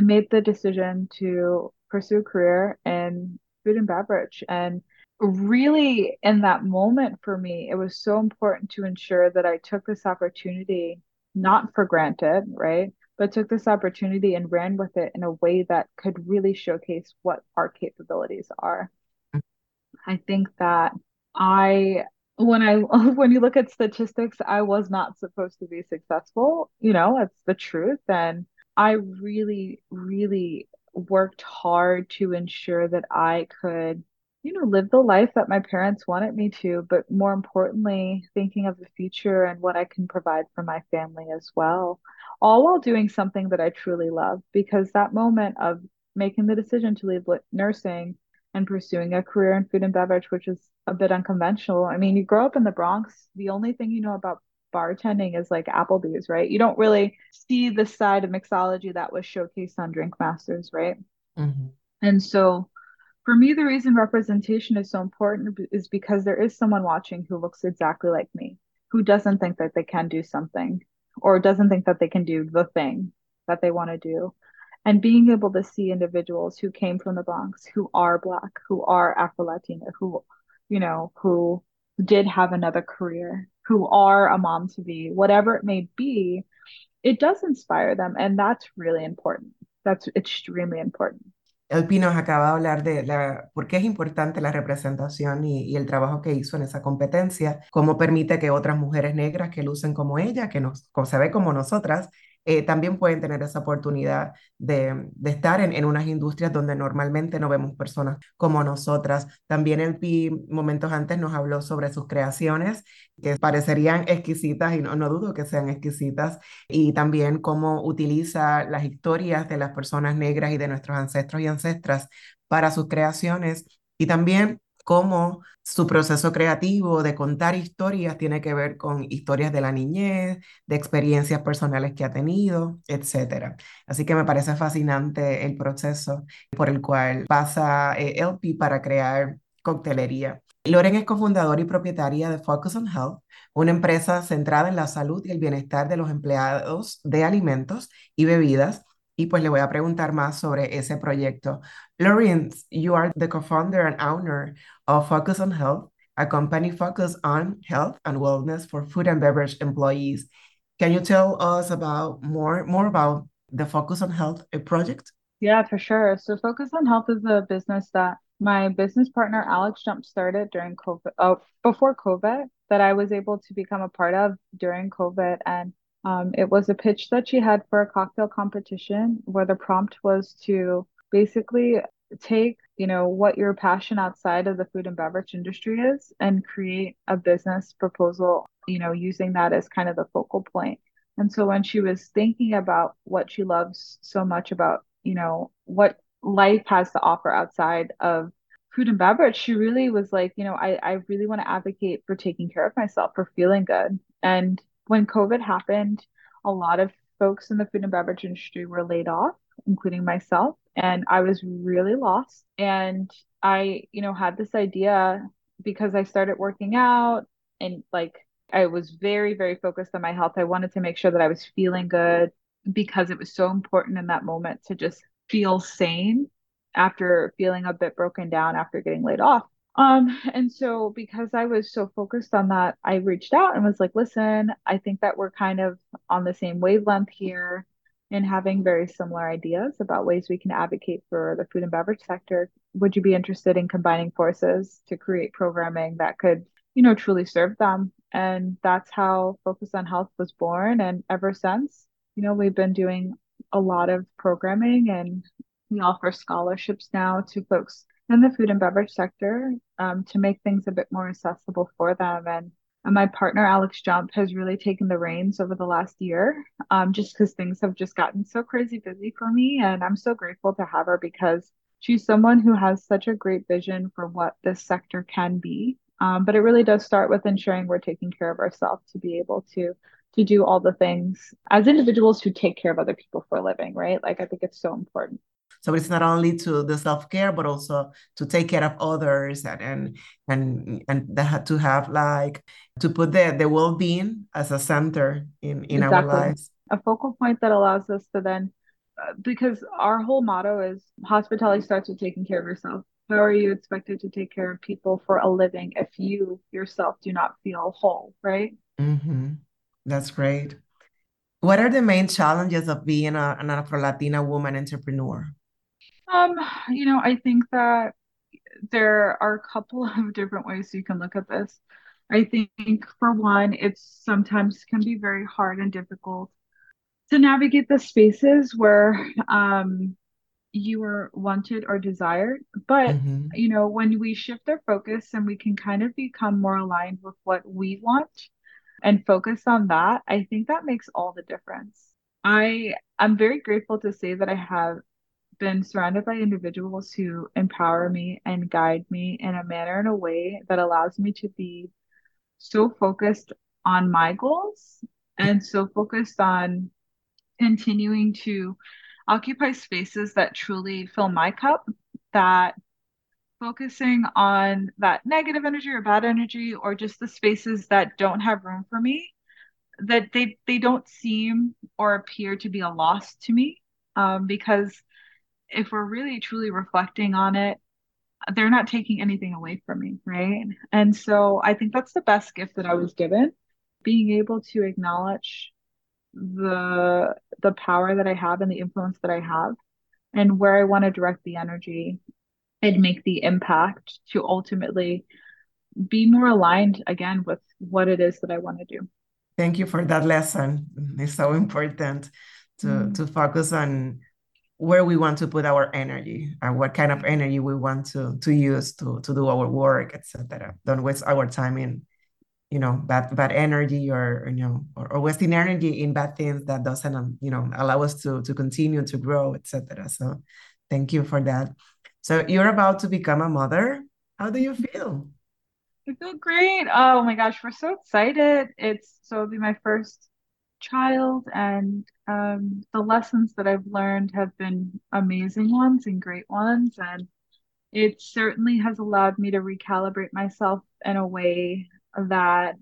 made the decision to pursue a career in food and beverage. And really, in that moment for me, it was so important to ensure that I took this opportunity not for granted, right? But took this opportunity and ran with it in a way that could really showcase what our capabilities are. Mm-hmm. I think that I when I when you look at statistics, I was not supposed to be successful. You know, it's the truth. And I really, really worked hard to ensure that I could, you know, live the life that my parents wanted me to, but more importantly, thinking of the future and what I can provide for my family as well. All while doing something that I truly love, because that moment of making the decision to leave nursing and pursuing a career in food and beverage, which is a bit unconventional. I mean, you grow up in the Bronx, the only thing you know about bartending is like Applebee's, right? You don't really see the side of mixology that was showcased on Drink Masters, right? Mm-hmm. And so for me, the reason representation is so important is because there is someone watching who looks exactly like me, who doesn't think that they can do something or doesn't think that they can do the thing that they want to do and being able to see individuals who came from the Bronx, who are Black, who are Afro Latina, who, you know, who did have another career, who are a mom to be, whatever it may be, it does inspire them. And that's really important. That's extremely important.
El Pino acaba de hablar de la, por qué es importante la representación y, y, el trabajo que hizo en esa competencia, cómo permite que otras mujeres negras que lucen como ella, que nos, se ve como nosotras, eh, también pueden tener esa oportunidad de, estar en, en, unas industrias donde normalmente no vemos personas como nosotras. También el PI momentos antes nos habló sobre sus creaciones que parecerían exquisitas y no, no dudo que sean exquisitas y también cómo utiliza las historias de las personas negras y de nuestros ancestros y ancestras para sus creaciones y también cómo su proceso creativo de contar historias tiene que ver con historias de la niñez, de experiencias personales que ha tenido, etc. Así que me parece fascinante el proceso por el cual pasa eh, LP para crear coctelería. Loren es cofundadora y propietaria de Focus on Health, una empresa centrada en la salud y el bienestar de los empleados de alimentos y bebidas y pues le voy a preguntar más sobre ese proyecto. Lawrence, you are the co-founder and owner of Focus on Health, a company focused on health and wellness for food and beverage employees. Can you tell us about more more about the Focus on Health project?
Yeah, for sure. So Focus on Health is a business that my business partner Alex jump started during COVID, oh, before COVID, that I was able to become a part of during COVID, and Um, it was a pitch that she had for a cocktail competition where the prompt was to basically take, you know, what your passion outside of the food and beverage industry is and create a business proposal, you know, using that as kind of the focal point. And so when she was thinking about what she loves so much about, you know, what life has to offer outside of food and beverage, she really was like, you know, I, I really want to advocate for taking care of myself, for feeling good. And when COVID happened, a lot of folks in the food and beverage industry were laid off, including myself. And I was really lost. And I, you know, had this idea because I started working out and like I was very, very focused on my health. I wanted to make sure that I was feeling good because it was so important in that moment to just feel sane after feeling a bit broken down after getting laid off. Um, and so because I was so focused on that, I reached out and was like, listen, I think that we're kind of on the same wavelength here and having very similar ideas about ways we can advocate for the food and beverage sector. Would you be interested in combining forces to create programming that could, you know, truly serve them? And that's how Focus on Health was born. And ever since, you know, we've been doing a lot of programming and we offer scholarships now to folks in the food and beverage sector um, to make things a bit more accessible for them. And, and my partner, Alex Jump, has really taken the reins over the last year um, just because things have just gotten so crazy busy for me. And I'm so grateful to have her because she's someone who has such a great vision for what this sector can be. Um, but it really does start with ensuring we're taking care of ourselves to be able to to do all the things as individuals who take care of other people for a living, right? Like I think it's so important.
So it's not only to the self care, but also to take care of others and and and and that to have like to put the the well being as a center in in exactly. our lives.
A focal point that allows us to then, uh, because our whole motto is hospitality starts with taking care of yourself. How are you expected to take care of people for a living if you yourself do not feel whole, right?
Mm-hmm. That's great. What are the main challenges of being a, an Afro Latina woman entrepreneur?
Um, you know, I think that there are a couple of different ways you can look at this. I think for one, it's sometimes can be very hard and difficult to navigate the spaces where um, you are wanted or desired. But mm-hmm. you know, when we shift our focus and we can kind of become more aligned with what we want and focus on that, I think that makes all the difference. I I'm very grateful to say that I have been surrounded by individuals who empower me and guide me in a manner and a way that allows me to be so focused on my goals and so focused on continuing to occupy spaces that truly fill my cup that focusing on that negative energy or bad energy or just the spaces that don't have room for me that they they don't seem or appear to be a loss to me um, because if we're really truly reflecting on it, they're not taking anything away from me, right? And so I think that's the best gift that I was given, being able to acknowledge the the power that I have and the influence that I have and where I want to direct the energy and make the impact to ultimately be more aligned again with what it is that I want to do.
Thank you for that lesson. It's so important to mm. to focus on where we want to put our energy and what kind of energy we want to to use to to do our work etc don't waste our time in you know bad bad energy or you know or, or wasting energy in bad things that doesn't um, you know allow us to to continue to grow etc so thank you for that. So you're about to become a mother. How do you feel?
I feel great. Oh my gosh we're so excited. It's so it'll be my first child and um, the lessons that I've learned have been amazing ones and great ones and it certainly has allowed me to recalibrate myself in a way that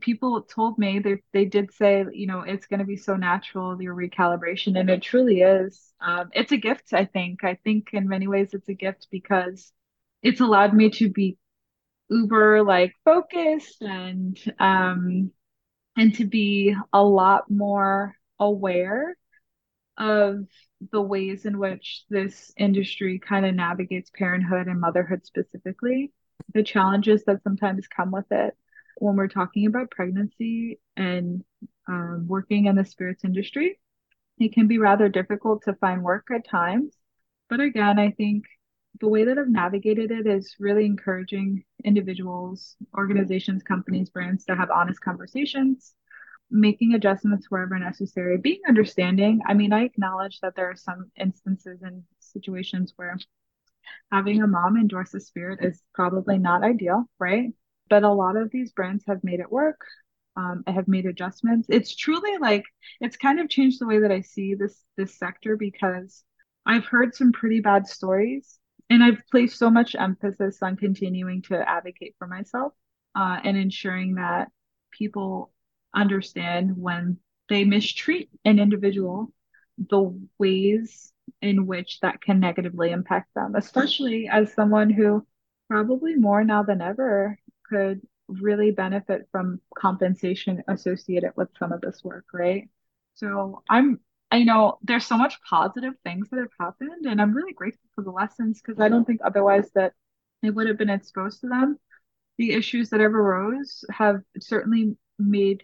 people told me they they did say you know it's going to be so natural your recalibration and it truly is. Um, it's a gift i think. I think in many ways it's a gift because it's allowed me to be uber like focused and um and to be a lot more aware of the ways in which this industry kind of navigates parenthood and motherhood specifically, the challenges that sometimes come with it when we're talking about pregnancy and uh, working in the spirits industry. It can be rather difficult to find work at times. But again, I think the way that I've navigated it is really encouraging individuals, organizations, companies, brands to have honest conversations, making adjustments wherever necessary, being understanding. I mean, I acknowledge that there are some instances and situations where having a mom endorse a spirit is probably not ideal, right? But a lot of these brands have made it work. Um, I have made adjustments. It's truly like it's kind of changed the way that I see this this sector because I've heard some pretty bad stories, and I've placed so much emphasis on continuing to advocate for myself uh, and ensuring that people understand when they mistreat an individual, the ways in which that can negatively impact them, especially as someone who probably more now than ever could really benefit from compensation associated with some of this work, right? So I'm, I know there's so much positive things that have happened, and I'm really grateful for the lessons because I don't think otherwise that it would have been exposed to them. The issues that ever arose have certainly made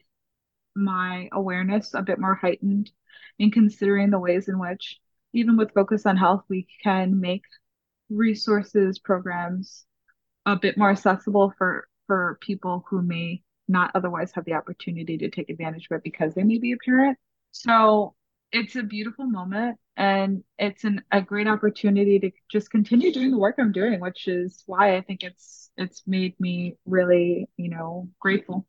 my awareness a bit more heightened in considering the ways in which even with focus on health, we can make resources, programs a bit more accessible for for people who may not otherwise have the opportunity to take advantage of it because they may be a parent. So it's a beautiful moment and it's an, a great opportunity to just continue doing the work I'm doing, which is why I think it's it's made me really, you know, grateful.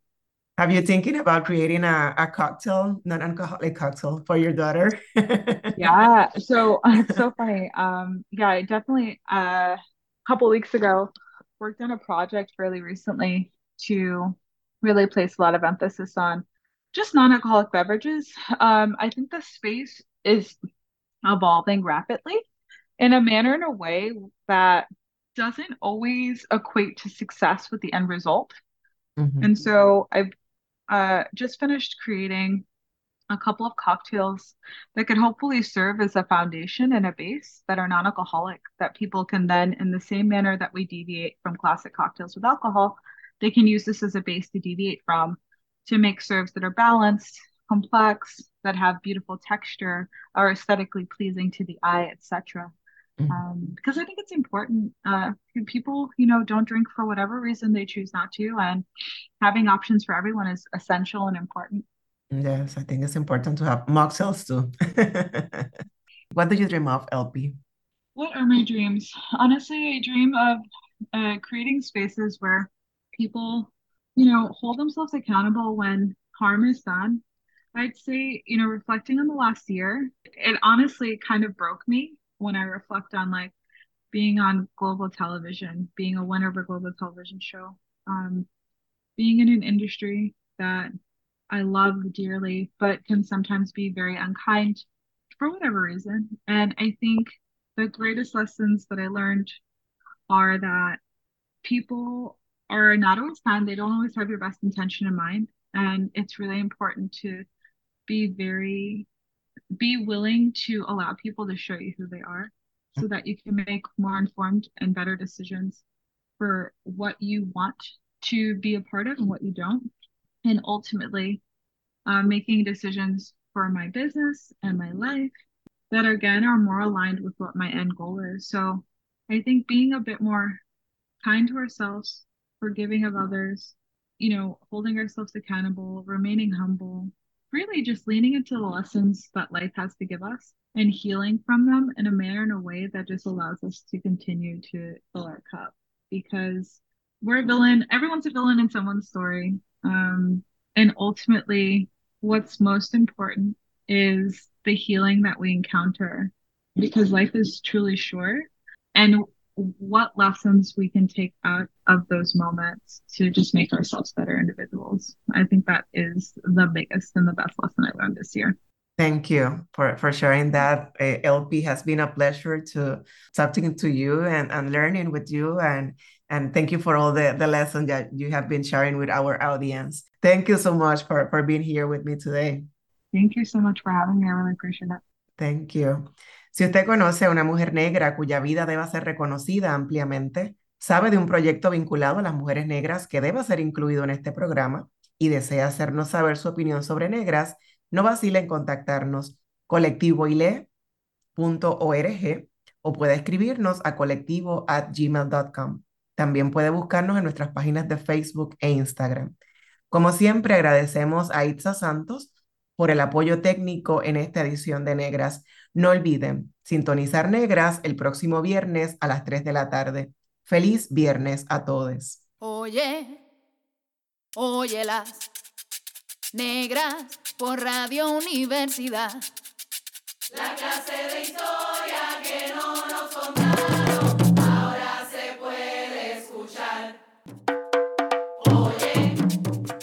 Have you thinking about creating a, a cocktail, non-alcoholic cocktail for your daughter?
yeah. So it's so funny. Um, yeah, I definitely uh, a couple weeks ago worked on a project fairly recently to really place a lot of emphasis on just non-alcoholic beverages. Um, I think the space is evolving rapidly in a manner in a way that doesn't always equate to success with the end result. Mm-hmm. And so I've uh, just finished creating a couple of cocktails that could hopefully serve as a foundation and a base that are non-alcoholic that people can then in the same manner that we deviate from classic cocktails with alcohol they can use this as a base to deviate from to make serves that are balanced complex that have beautiful texture are aesthetically pleasing to the eye etc Mm-hmm. Um, because I think it's important. Uh, people, you know, don't drink for whatever reason they choose not to, and having options for everyone is essential and important.
Yes, I think it's important to have mocktails too. what do you dream of, LP?
What are my dreams? Honestly, I dream of uh, creating spaces where people, you know, hold themselves accountable when harm is done. I'd say, you know, reflecting on the last year, it honestly kind of broke me when I reflect on like being on global television, being a winner of a global television show, um, being in an industry that I love dearly, but can sometimes be very unkind for whatever reason. And I think the greatest lessons that I learned are that people are not always kind, they don't always have your best intention in mind. And it's really important to be very be willing to allow people to show you who they are so that you can make more informed and better decisions for what you want to be a part of and what you don't. And ultimately, uh, making decisions for my business and my life that again are more aligned with what my end goal is. So I think being a bit more kind to ourselves, forgiving of others, you know, holding ourselves accountable, remaining humble, really just leaning into the lessons that life has to give us and healing from them in a manner in a way that just allows us to continue to fill our cup. Because we're a villain everyone's a villain in someone's story. Um, and ultimately what's most important is the healing that we encounter because life is truly short. And what lessons we can take out of those moments to just make ourselves better individuals. I think that is the biggest and the best lesson I learned this year.
Thank you for, for sharing that. Uh, LP has been a pleasure to talking to you and, and learning with you. And, and thank you for all the, the lessons that you have been sharing with our audience. Thank you so much for, for being here with me today.
Thank you so much for having me. I really appreciate it.
Thank you. Si usted conoce a una mujer negra cuya vida deba ser reconocida ampliamente, sabe de un proyecto vinculado a las mujeres negras que deba ser incluido en este programa, y desea hacernos saber su opinión sobre negras, no vacile en contactarnos colectivoile.org o puede escribirnos a colectivo@gmail.com. También puede buscarnos en nuestras páginas de Facebook e Instagram. Como siempre, agradecemos a Itza Santos por el apoyo técnico en esta edición de Negras. No olviden sintonizar Negras el próximo viernes a las 3 de la tarde. Feliz viernes a todos.
Oye, óyelas, negras por Radio Universidad. La clase de historia que no nos contaron,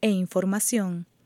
e información.